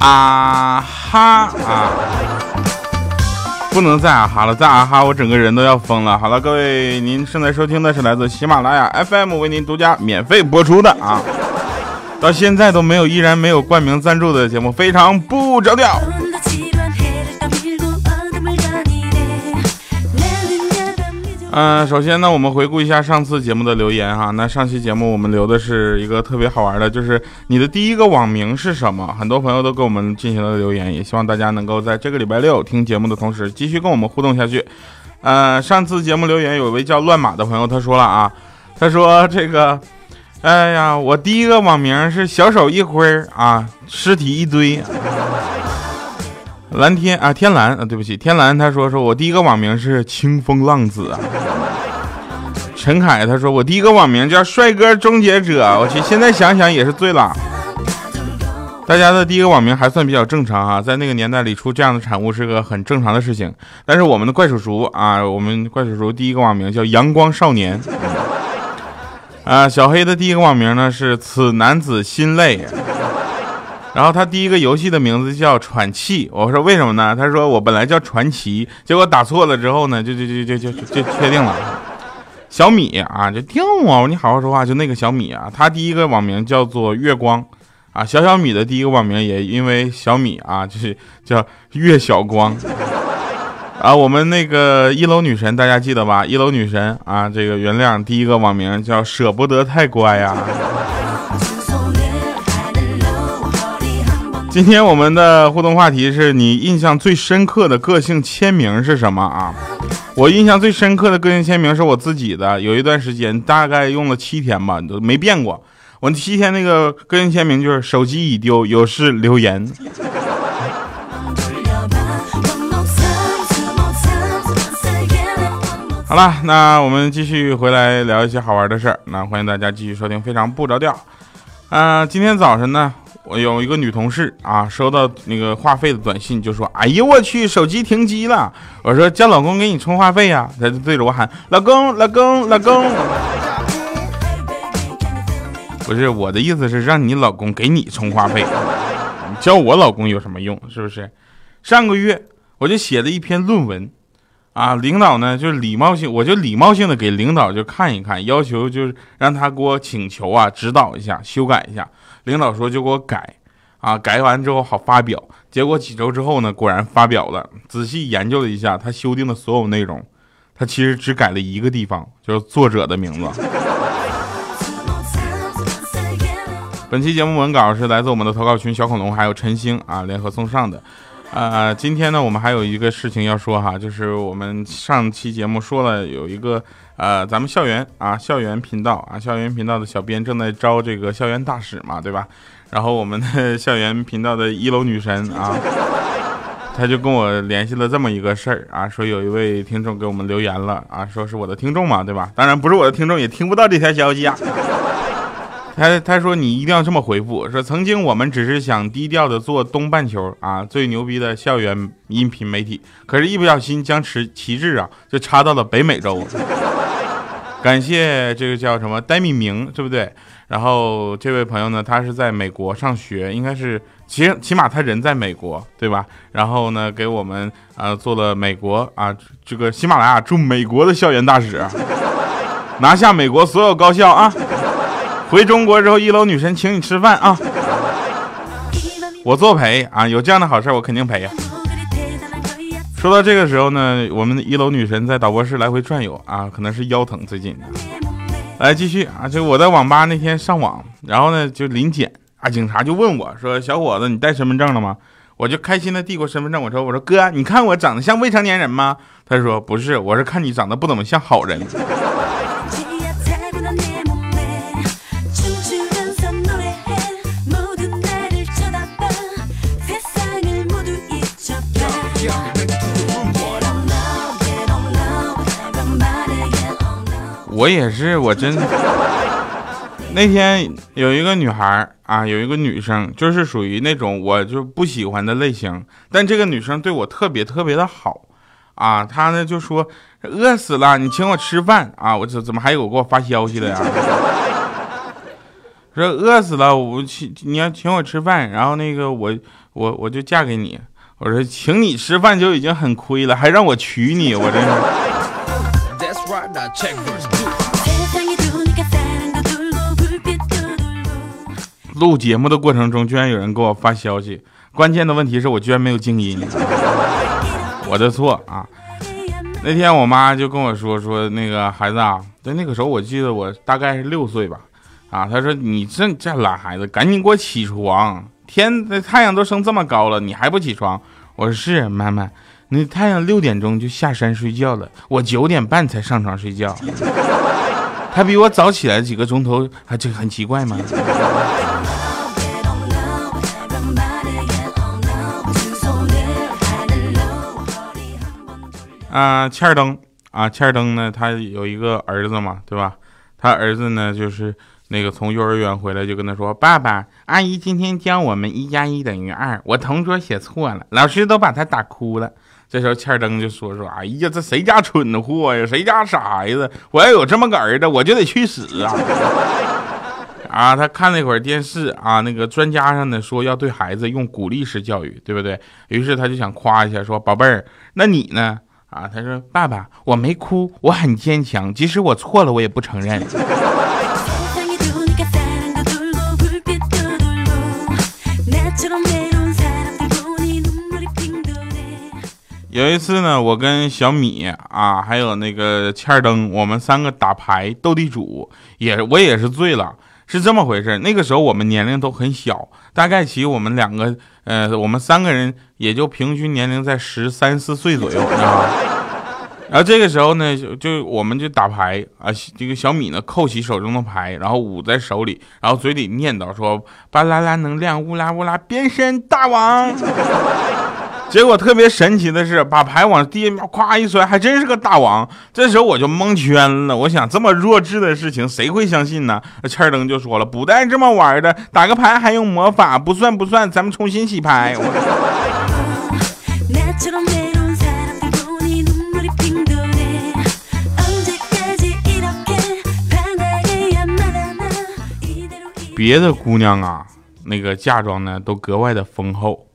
啊哈啊！不能再啊哈了，再啊哈我整个人都要疯了。好了，各位，您正在收听的是来自喜马拉雅 FM 为您独家免费播出的啊，到现在都没有依然没有冠名赞助的节目，非常不着调。嗯，首先呢，我们回顾一下上次节目的留言哈。那上期节目我们留的是一个特别好玩的，就是你的第一个网名是什么？很多朋友都给我们进行了留言，也希望大家能够在这个礼拜六听节目的同时，继续跟我们互动下去。呃，上次节目留言有一位叫乱马的朋友，他说了啊，他说这个，哎呀，我第一个网名是小手一挥啊，尸体一堆。蓝天啊，天蓝啊，对不起，天蓝。他说说我第一个网名是清风浪子啊。陈凯他说我第一个网名叫帅哥终结者。我去，现在想想也是醉了。大家的第一个网名还算比较正常哈，在那个年代里出这样的产物是个很正常的事情。但是我们的怪叔叔啊，我们怪叔叔第一个网名叫阳光少年。啊，小黑的第一个网名呢是此男子心累。然后他第一个游戏的名字叫喘气，我说为什么呢？他说我本来叫传奇，结果打错了之后呢，就就就就就就确定了。小米啊，就掉啊！我你好好说话，就那个小米啊，他第一个网名叫做月光啊，小小米的第一个网名也因为小米啊，就是叫月小光啊。我们那个一楼女神大家记得吧？一楼女神啊，这个原谅第一个网名叫舍不得太乖呀。今天我们的互动话题是你印象最深刻的个性签名是什么啊？我印象最深刻的个性签名是我自己的，有一段时间大概用了七天吧，都没变过。我七天那个个性签名就是手机已丢，有事留言。好了，那我们继续回来聊一些好玩的事儿。那欢迎大家继续收听，非常不着调。啊，今天早晨呢？我有一个女同事啊，收到那个话费的短信，就说：“哎呦我去，手机停机了。”我说：“叫老公给你充话费呀。”她就对着我喊：“老公，老公，老公。”不是我的意思是让你老公给你充话费，你叫我老公有什么用？是不是？上个月我就写了一篇论文啊，领导呢就是礼貌性，我就礼貌性的给领导就看一看，要求就是让他给我请求啊，指导一下，修改一下。领导说就给我改，啊，改完之后好发表。结果几周之后呢，果然发表了。仔细研究了一下，他修订的所有内容，他其实只改了一个地方，就是作者的名字。本期节目文稿是来自我们的投稿群小恐龙还有陈星啊联合送上的。啊，今天呢，我们还有一个事情要说哈，就是我们上期节目说了有一个。呃，咱们校园啊，校园频道啊，校园频道的小编正在招这个校园大使嘛，对吧？然后我们的校园频道的一楼女神啊，她就跟我联系了这么一个事儿啊，说有一位听众给我们留言了啊，说是我的听众嘛，对吧？当然不是我的听众，也听不到这条消息啊。他他说你一定要这么回复，说曾经我们只是想低调的做东半球啊最牛逼的校园音频媒体，可是，一不小心将旗旗帜啊就插到了北美洲。感谢这个叫什么戴米明，对不对？然后这位朋友呢，他是在美国上学，应该是其实起码他人在美国，对吧？然后呢，给我们啊做了美国啊这个喜马拉雅驻美国的校园大使，拿下美国所有高校啊！回中国之后，一楼女神请你吃饭啊！我作陪啊，有这样的好事我肯定陪呀。说到这个时候呢，我们的一楼女神在导播室来回转悠啊，可能是腰疼最近。来继续啊，就我在网吧那天上网，然后呢就临检啊，警察就问我说：“小伙子，你带身份证了吗？”我就开心的递过身份证，我说：“我说哥，你看我长得像未成年人吗？”他说：“不是，我是看你长得不怎么像好人。”我也是，我真，那天有一个女孩啊，有一个女生，就是属于那种我就不喜欢的类型，但这个女生对我特别特别的好啊。她呢就说饿死了，你请我吃饭啊。我这怎么还有给我发消息的呀？说饿死了，我请你要请我吃饭，然后那个我我我就嫁给你。我说请你吃饭就已经很亏了，还让我娶你，我真是。录节目的过程中，居然有人给我发消息。关键的问题是我居然没有静音，我的错啊！那天我妈就跟我说说那个孩子啊，在那个时候我记得我大概是六岁吧，啊，她说你这这懒孩子，赶紧给我起床，天太阳都升这么高了，你还不起床？我说是妈妈，那太阳六点钟就下山睡觉了，我九点半才上床睡觉，他比我早起来几个钟头，还这很奇怪吗？啊，欠儿登啊，欠儿登呢，他有一个儿子嘛，对吧？他儿子呢，就是那个从幼儿园回来就跟他说：“爸爸，阿姨今天教我们一加一等于二，我同桌写错了，老师都把他打哭了。”这时候欠儿登就说：“说，哎呀，这谁家蠢货呀？谁家傻孩子？我要有这么个儿子，我就得去死啊！” 啊，他看了一会儿电视啊，那个专家上呢说要对孩子用鼓励式教育，对不对？于是他就想夸一下，说：“宝贝儿，那你呢？”啊，他说：“爸爸，我没哭，我很坚强，即使我错了，我也不承认。”有一次呢，我跟小米啊，还有那个欠儿登，我们三个打牌斗地主，也我也是醉了。是这么回事，那个时候我们年龄都很小，大概其我们两个，呃，我们三个人也就平均年龄在十三四岁左右，知道吗？然后这个时候呢，就就我们就打牌啊，这个小米呢扣起手中的牌，然后捂在手里，然后嘴里念叨说：“巴啦啦能量，乌拉乌拉，变身大王。”结果特别神奇的是，把牌往地面咵一摔，还真是个大王。这时候我就蒙圈了，我想这么弱智的事情谁会相信呢？欠儿登就说了，不带这么玩的，打个牌还用魔法？不算不算，咱们重新洗牌。别的姑娘啊，那个嫁妆呢都格外的丰厚。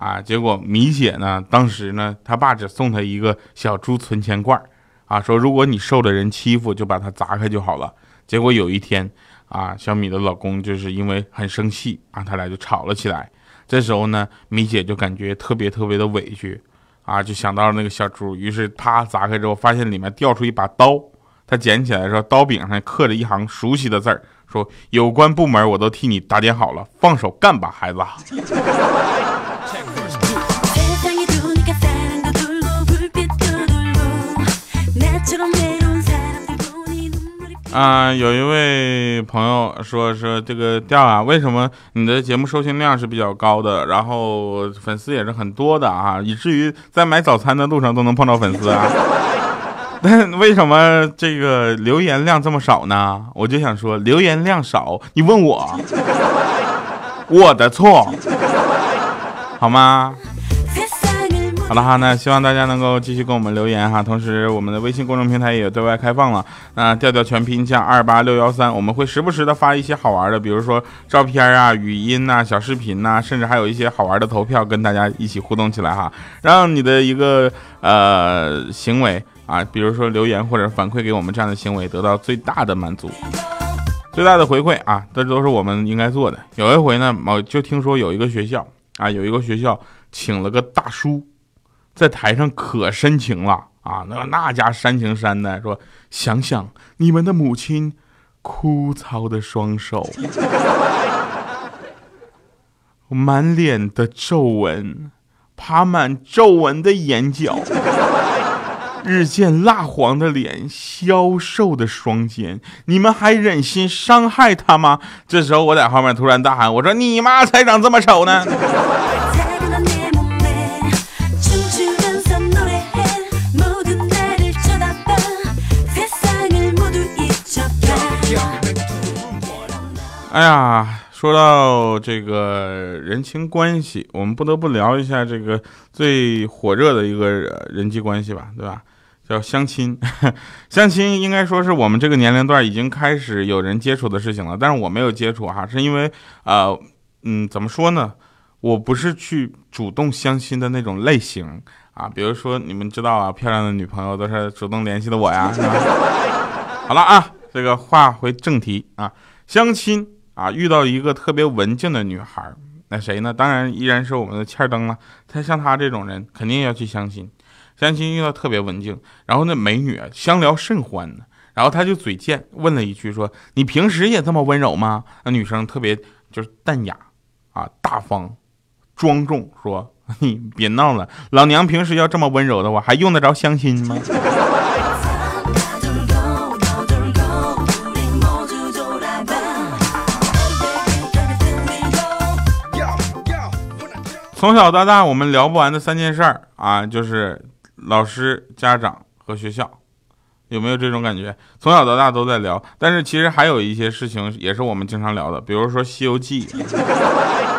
啊，结果米姐呢？当时呢，她爸只送她一个小猪存钱罐啊，说如果你受了人欺负，就把它砸开就好了。结果有一天，啊，小米的老公就是因为很生气啊，他俩就吵了起来。这时候呢，米姐就感觉特别特别的委屈，啊，就想到了那个小猪，于是她砸开之后，发现里面掉出一把刀，她捡起来说，刀柄上刻着一行熟悉的字儿，说有关部门我都替你打点好了，放手干吧，孩子。啊，有一位朋友说说这个调啊，为什么你的节目收听量是比较高的，然后粉丝也是很多的啊，以至于在买早餐的路上都能碰到粉丝啊？但为什么这个留言量这么少呢？我就想说，留言量少，你问我，我的错，好吗？好了哈，那希望大家能够继续给我们留言哈。同时，我们的微信公众平台也对外开放了。那调调全拼加二八六幺三，我们会时不时的发一些好玩的，比如说照片啊、语音呐、小视频呐，甚至还有一些好玩的投票，跟大家一起互动起来哈。让你的一个呃行为啊，比如说留言或者反馈给我们这样的行为，得到最大的满足、最大的回馈啊，这都是我们应该做的。有一回呢，我就听说有一个学校啊，有一个学校请了个大叔。在台上可深情了啊，那那家煽情煽的说，想想你们的母亲枯燥的双手，满脸的皱纹，爬满皱纹的眼角，日渐蜡黄的脸，消瘦的双肩，你们还忍心伤害他吗？这时候我在后面突然大喊，我说你妈才长这么丑呢！哎呀，说到这个人情关系，我们不得不聊一下这个最火热的一个人际关系吧，对吧？叫相亲。相亲应该说是我们这个年龄段已经开始有人接触的事情了，但是我没有接触哈，是因为呃，嗯，怎么说呢？我不是去主动相亲的那种类型啊。比如说你们知道啊，漂亮的女朋友都是主动联系的我呀。好了啊，这个话回正题啊，相亲。啊，遇到一个特别文静的女孩，那谁呢？当然依然是我们的欠灯了。他像他这种人，肯定要去相亲。相亲遇到特别文静，然后那美女啊相聊甚欢呢。然后他就嘴贱问了一句说：“你平时也这么温柔吗？”那女生特别就是淡雅啊，大方庄重，说：“ 你别闹了，老娘平时要这么温柔的话，还用得着相亲吗？”从小到大，我们聊不完的三件事儿啊，就是老师、家长和学校，有没有这种感觉？从小到大都在聊，但是其实还有一些事情也是我们经常聊的，比如说《西游记》，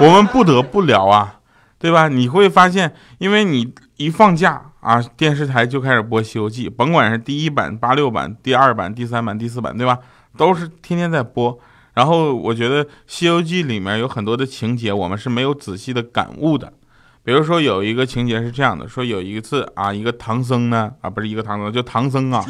我们不得不聊啊，对吧？你会发现，因为你一放假啊，电视台就开始播《西游记》，甭管是第一版、八六版、第二版、第三版、第四版，对吧？都是天天在播。然后我觉得《西游记》里面有很多的情节，我们是没有仔细的感悟的。比如说有一个情节是这样的：说有一次啊，一个唐僧呢啊，不是一个唐僧，就唐僧啊，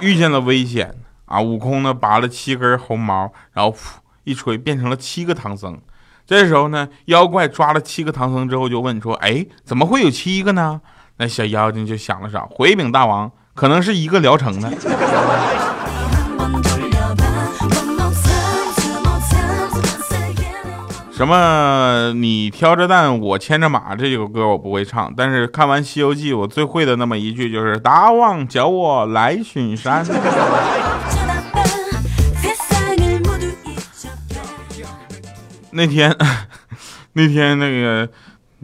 遇见了危险啊，悟空呢拔了七根红毛，然后噗一吹变成了七个唐僧。这时候呢，妖怪抓了七个唐僧之后就问说：“哎，怎么会有七个呢？”那小妖精就想了想，回禀大王，可能是一个疗程的。什么？你挑着担，我牵着马，这首歌我不会唱。但是看完《西游记》，我最会的那么一句就是“大王叫我来巡山”。那天，那天那个，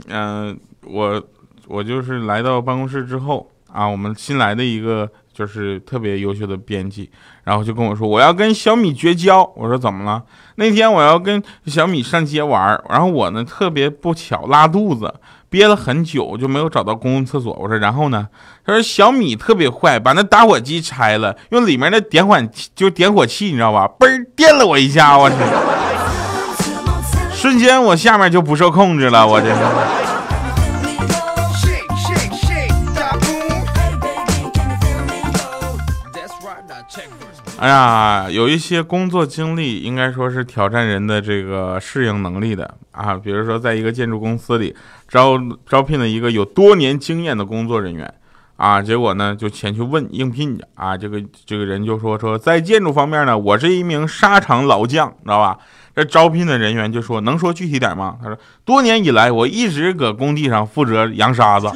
嗯，我我就是来到办公室之后啊，我们新来的一个。就是特别优秀的编辑，然后就跟我说我要跟小米绝交。我说怎么了？那天我要跟小米上街玩，然后我呢特别不巧拉肚子，憋了很久就没有找到公共厕所。我说然后呢？他说小米特别坏，把那打火机拆了，用里面的点火就点火器，你知道吧？嘣电了我一下，我去，瞬间我下面就不受控制了，我这。哎呀，有一些工作经历应该说是挑战人的这个适应能力的啊。比如说，在一个建筑公司里招招聘了一个有多年经验的工作人员啊，结果呢就前去问应聘去啊，这个这个人就说说在建筑方面呢，我是一名沙场老将，知道吧？这招聘的人员就说能说具体点吗？他说多年以来我一直搁工地上负责扬沙子。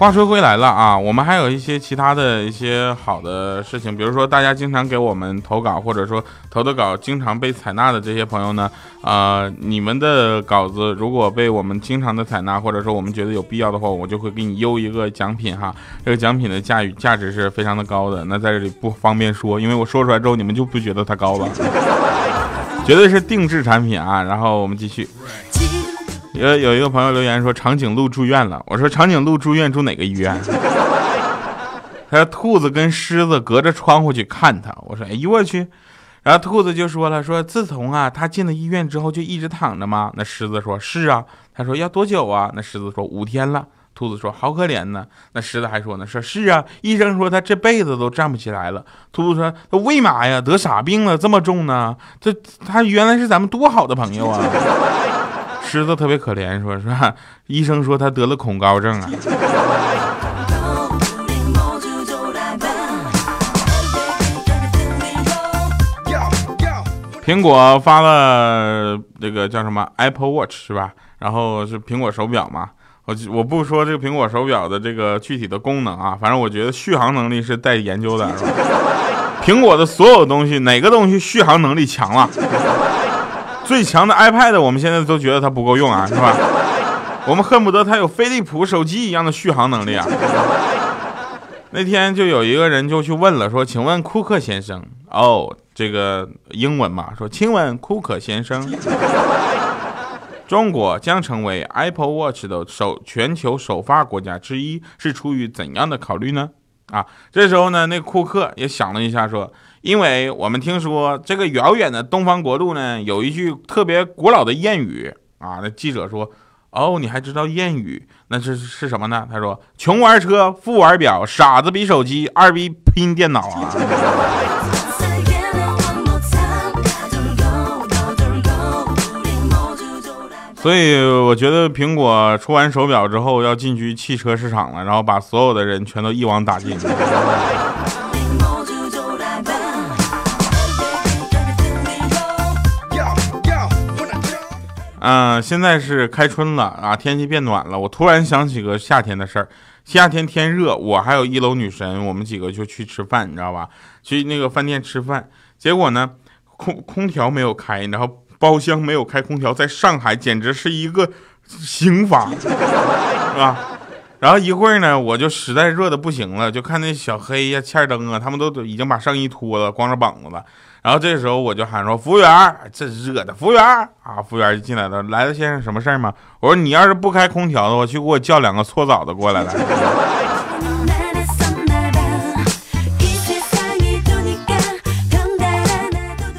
话说回来了啊，我们还有一些其他的一些好的事情，比如说大家经常给我们投稿，或者说投的稿经常被采纳的这些朋友呢，呃，你们的稿子如果被我们经常的采纳，或者说我们觉得有必要的话，我就会给你邮一个奖品哈。这个奖品的价与价值是非常的高的，那在这里不方便说，因为我说出来之后你们就不觉得它高了，绝对是定制产品啊。然后我们继续。有有一个朋友留言说长颈鹿住院了，我说长颈鹿住院住哪个医院？他说兔子跟狮子隔着窗户去看他，我说哎呦我去，然后兔子就说了说自从啊他进了医院之后就一直躺着吗？那狮子说是啊，他说要多久啊？那狮子说五天了。兔子说好可怜呢。那狮子还说呢说是啊，医生说他这辈子都站不起来了。兔子说他为嘛呀？得啥病了这么重呢？这他原来是咱们多好的朋友啊。狮子特别可怜，说是吧？医生说他得了恐高症啊。苹果发了这个叫什么 Apple Watch 是吧？然后是苹果手表嘛？我我不说这个苹果手表的这个具体的功能啊，反正我觉得续航能力是待研究的，苹果的所有东西，哪个东西续航能力强了？最强的 iPad，我们现在都觉得它不够用啊，是吧？我们恨不得它有飞利浦手机一样的续航能力啊。那天就有一个人就去问了，说：“请问库克先生，哦，这个英文嘛，说，请问库克先生，中国将成为 Apple Watch 的首全球首发国家之一，是出于怎样的考虑呢？”啊，这时候呢，那库克也想了一下，说：“因为我们听说这个遥远的东方国度呢，有一句特别古老的谚语啊。”那记者说。哦，你还知道谚语？那是是什么呢？他说：“穷玩车，富玩表，傻子比手机，二逼拼电脑啊！” 所以我觉得苹果出完手表之后要进军汽车市场了，然后把所有的人全都一网打尽。嗯，现在是开春了啊，天气变暖了。我突然想起个夏天的事儿。夏天天热，我还有一楼女神，我们几个就去吃饭，你知道吧？去那个饭店吃饭，结果呢，空空调没有开，然后包厢没有开空调，在上海简直是一个刑法，是吧？然后一会儿呢，我就实在热的不行了，就看那小黑呀、欠灯啊，他们都已经把上衣脱了，光着膀子了。然后这时候我就喊说：“服务员，这热的，服务员啊！”服务员就进来了，来了，先生，什么事儿吗？我说：“你要是不开空调的话，去给我叫两个搓澡的过来来。”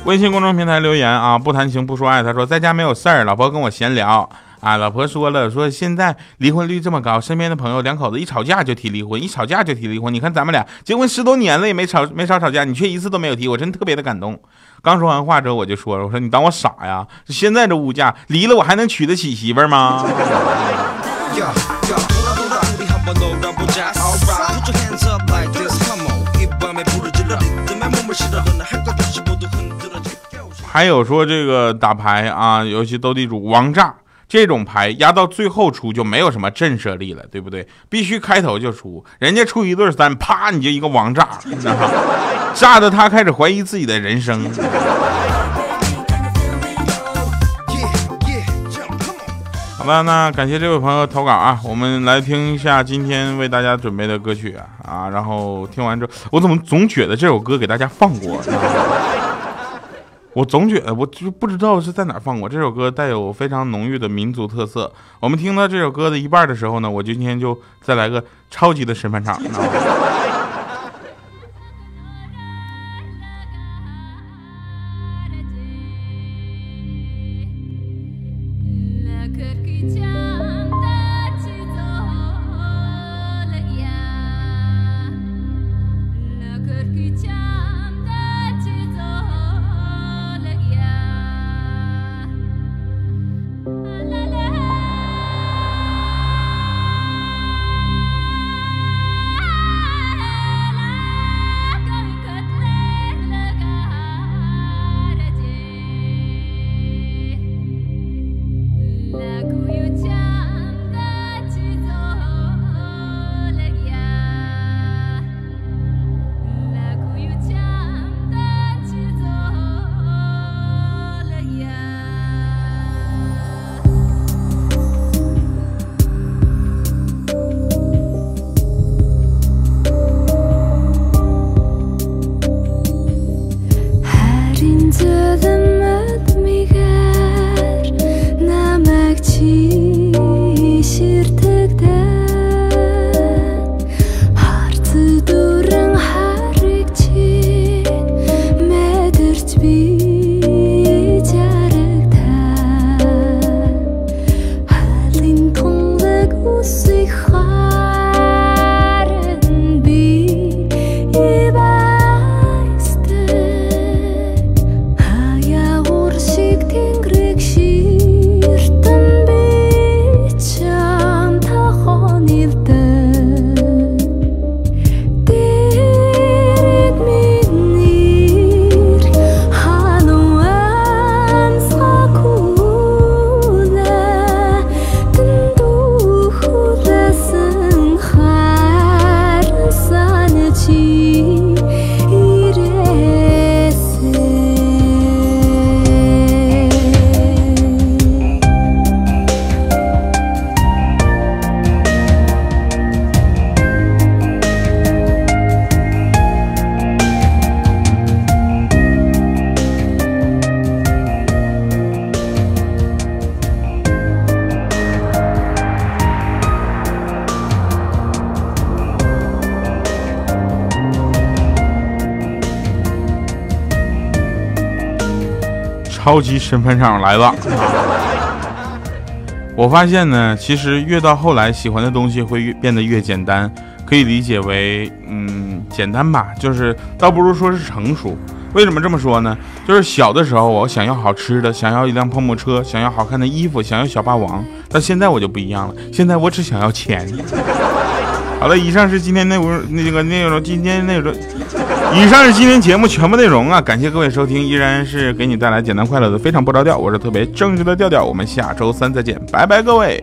微信公众平台留言啊，不谈情不说爱，他说在家没有事儿，老婆跟我闲聊。啊，老婆说了，说现在离婚率这么高，身边的朋友两口子一吵架就提离婚，一吵架就提离婚。你看咱们俩结婚十多年了，也没吵没少吵架，你却一次都没有提，我真特别的感动。刚说完话之后，我就说了，我说你当我傻呀？现在这物价，离了我还能娶得起媳妇吗？还有说这个打牌啊，尤其斗地主、王炸。这种牌压到最后出就没有什么震慑力了，对不对？必须开头就出，人家出一对三，啪你就一个王炸，炸的他开始怀疑自己的人生。好吧，那感谢这位朋友投稿啊，我们来听一下今天为大家准备的歌曲啊啊，然后听完之后，我怎么总觉得这首歌给大家放过？我总觉得，我就不知道是在哪放过这首歌带有非常浓郁的民族特色。我们听到这首歌的一半的时候呢，我今天就再来个超级的审判场。the 超级审判长来了。我发现呢，其实越到后来，喜欢的东西会越变得越简单，可以理解为，嗯，简单吧，就是倒不如说是成熟。为什么这么说呢？就是小的时候，我想要好吃的，想要一辆碰碰车，想要好看的衣服，想要小霸王。但现在我就不一样了，现在我只想要钱。好了，以上是今天内容那个内容，今天内容，以上是今天节目全部内容啊！感谢各位收听，依然是给你带来简单快乐的非常不着调，我是特别正直的调调，我们下周三再见，拜拜，各位。